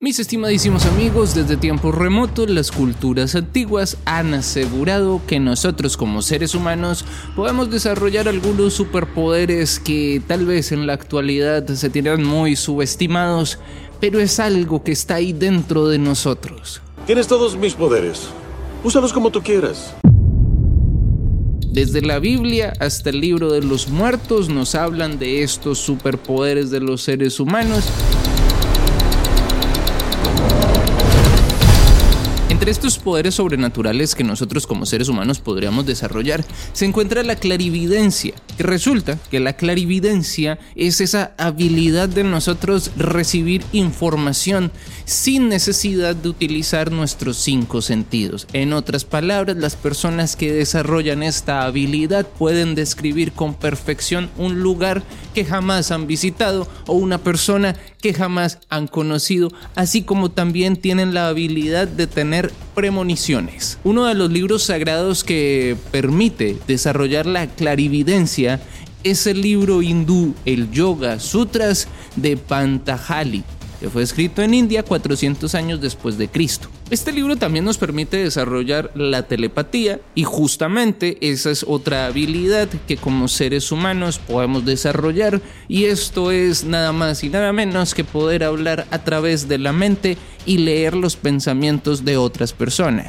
Mis estimadísimos amigos, desde tiempos remotos las culturas antiguas han asegurado que nosotros como seres humanos podemos desarrollar algunos superpoderes que tal vez en la actualidad se tienen muy subestimados, pero es algo que está ahí dentro de nosotros. Tienes todos mis poderes. Úsalos como tú quieras. Desde la Biblia hasta el libro de los muertos nos hablan de estos superpoderes de los seres humanos Entre estos poderes sobrenaturales que nosotros como seres humanos podríamos desarrollar se encuentra la clarividencia, que resulta que la clarividencia es esa habilidad de nosotros recibir información sin necesidad de utilizar nuestros cinco sentidos. En otras palabras, las personas que desarrollan esta habilidad pueden describir con perfección un lugar que jamás han visitado o una persona que jamás han conocido, así como también tienen la habilidad de tener premoniciones. Uno de los libros sagrados que permite desarrollar la clarividencia es el libro hindú, el Yoga Sutras de Pantajali que fue escrito en India 400 años después de Cristo. Este libro también nos permite desarrollar la telepatía y justamente esa es otra habilidad que como seres humanos podemos desarrollar y esto es nada más y nada menos que poder hablar a través de la mente y leer los pensamientos de otras personas.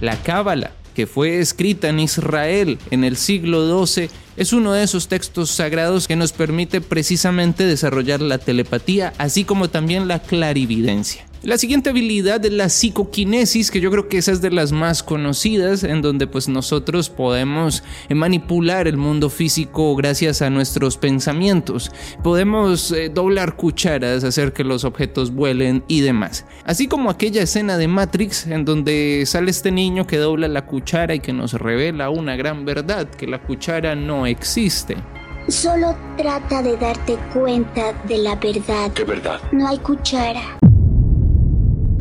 La cábala que fue escrita en Israel en el siglo XII, es uno de esos textos sagrados que nos permite precisamente desarrollar la telepatía, así como también la clarividencia. La siguiente habilidad es la psicoquinesis, que yo creo que esa es de las más conocidas, en donde pues nosotros podemos eh, manipular el mundo físico gracias a nuestros pensamientos. Podemos eh, doblar cucharas, hacer que los objetos vuelen y demás. Así como aquella escena de Matrix en donde sale este niño que dobla la cuchara y que nos revela una gran verdad, que la cuchara no existe. Solo trata de darte cuenta de la verdad. ¿Qué verdad? No hay cuchara.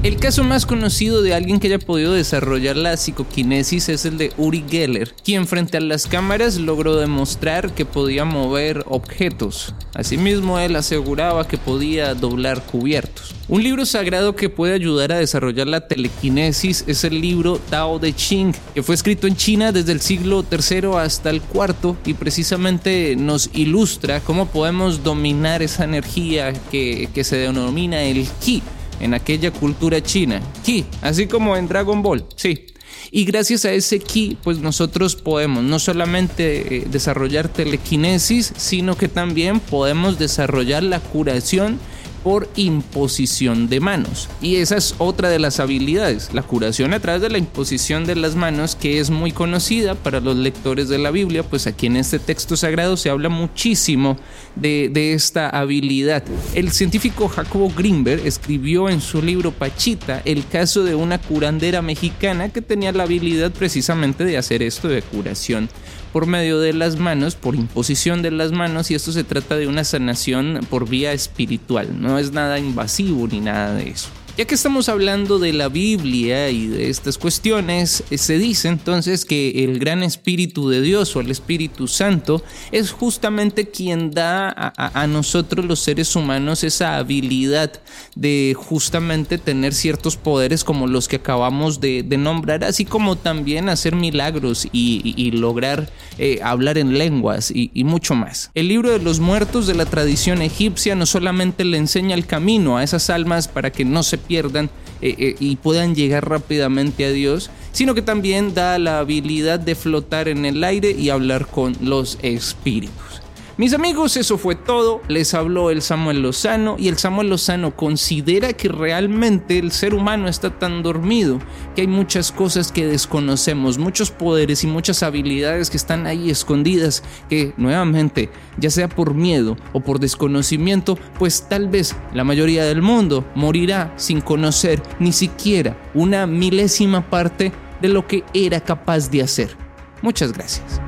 El caso más conocido de alguien que haya podido desarrollar la psicoquinesis es el de Uri Geller, quien frente a las cámaras logró demostrar que podía mover objetos. Asimismo, él aseguraba que podía doblar cubiertos. Un libro sagrado que puede ayudar a desarrollar la telequinesis es el libro Tao de Ching, que fue escrito en China desde el siglo III hasta el IV y precisamente nos ilustra cómo podemos dominar esa energía que, que se denomina el Qi en aquella cultura china. Ki, así como en Dragon Ball, sí. Y gracias a ese ki, pues nosotros podemos no solamente eh, desarrollar telequinesis, sino que también podemos desarrollar la curación por imposición de manos. Y esa es otra de las habilidades, la curación a través de la imposición de las manos, que es muy conocida para los lectores de la Biblia, pues aquí en este texto sagrado se habla muchísimo de, de esta habilidad. El científico Jacobo Greenberg escribió en su libro Pachita el caso de una curandera mexicana que tenía la habilidad precisamente de hacer esto de curación por medio de las manos, por imposición de las manos, y esto se trata de una sanación por vía espiritual, no es nada invasivo ni nada de eso. Ya que estamos hablando de la Biblia y de estas cuestiones, eh, se dice entonces que el gran Espíritu de Dios o el Espíritu Santo es justamente quien da a, nosotros los seres humanos esa habilidad de justamente tener ciertos poderes como los que acabamos de, nombrar, así como también hacer milagros y, lograr eh, hablar en lenguas y, y mucho más. El libro de los muertos de la tradición egipcia no solamente le enseña el camino a esas almas para que no se pierdan eh, eh, y puedan llegar rápidamente a Dios, sino que también da la habilidad de flotar en el aire y hablar con los espíritus. Mis amigos, eso fue todo. Les habló el Samuel Lozano y el Samuel Lozano considera que realmente el ser humano está tan dormido que hay muchas cosas que desconocemos, muchos poderes y muchas habilidades que están ahí escondidas que nuevamente, ya sea por miedo o por desconocimiento, pues tal vez la mayoría del mundo morirá sin conocer ni siquiera una milésima parte de lo que era capaz de hacer. Muchas gracias.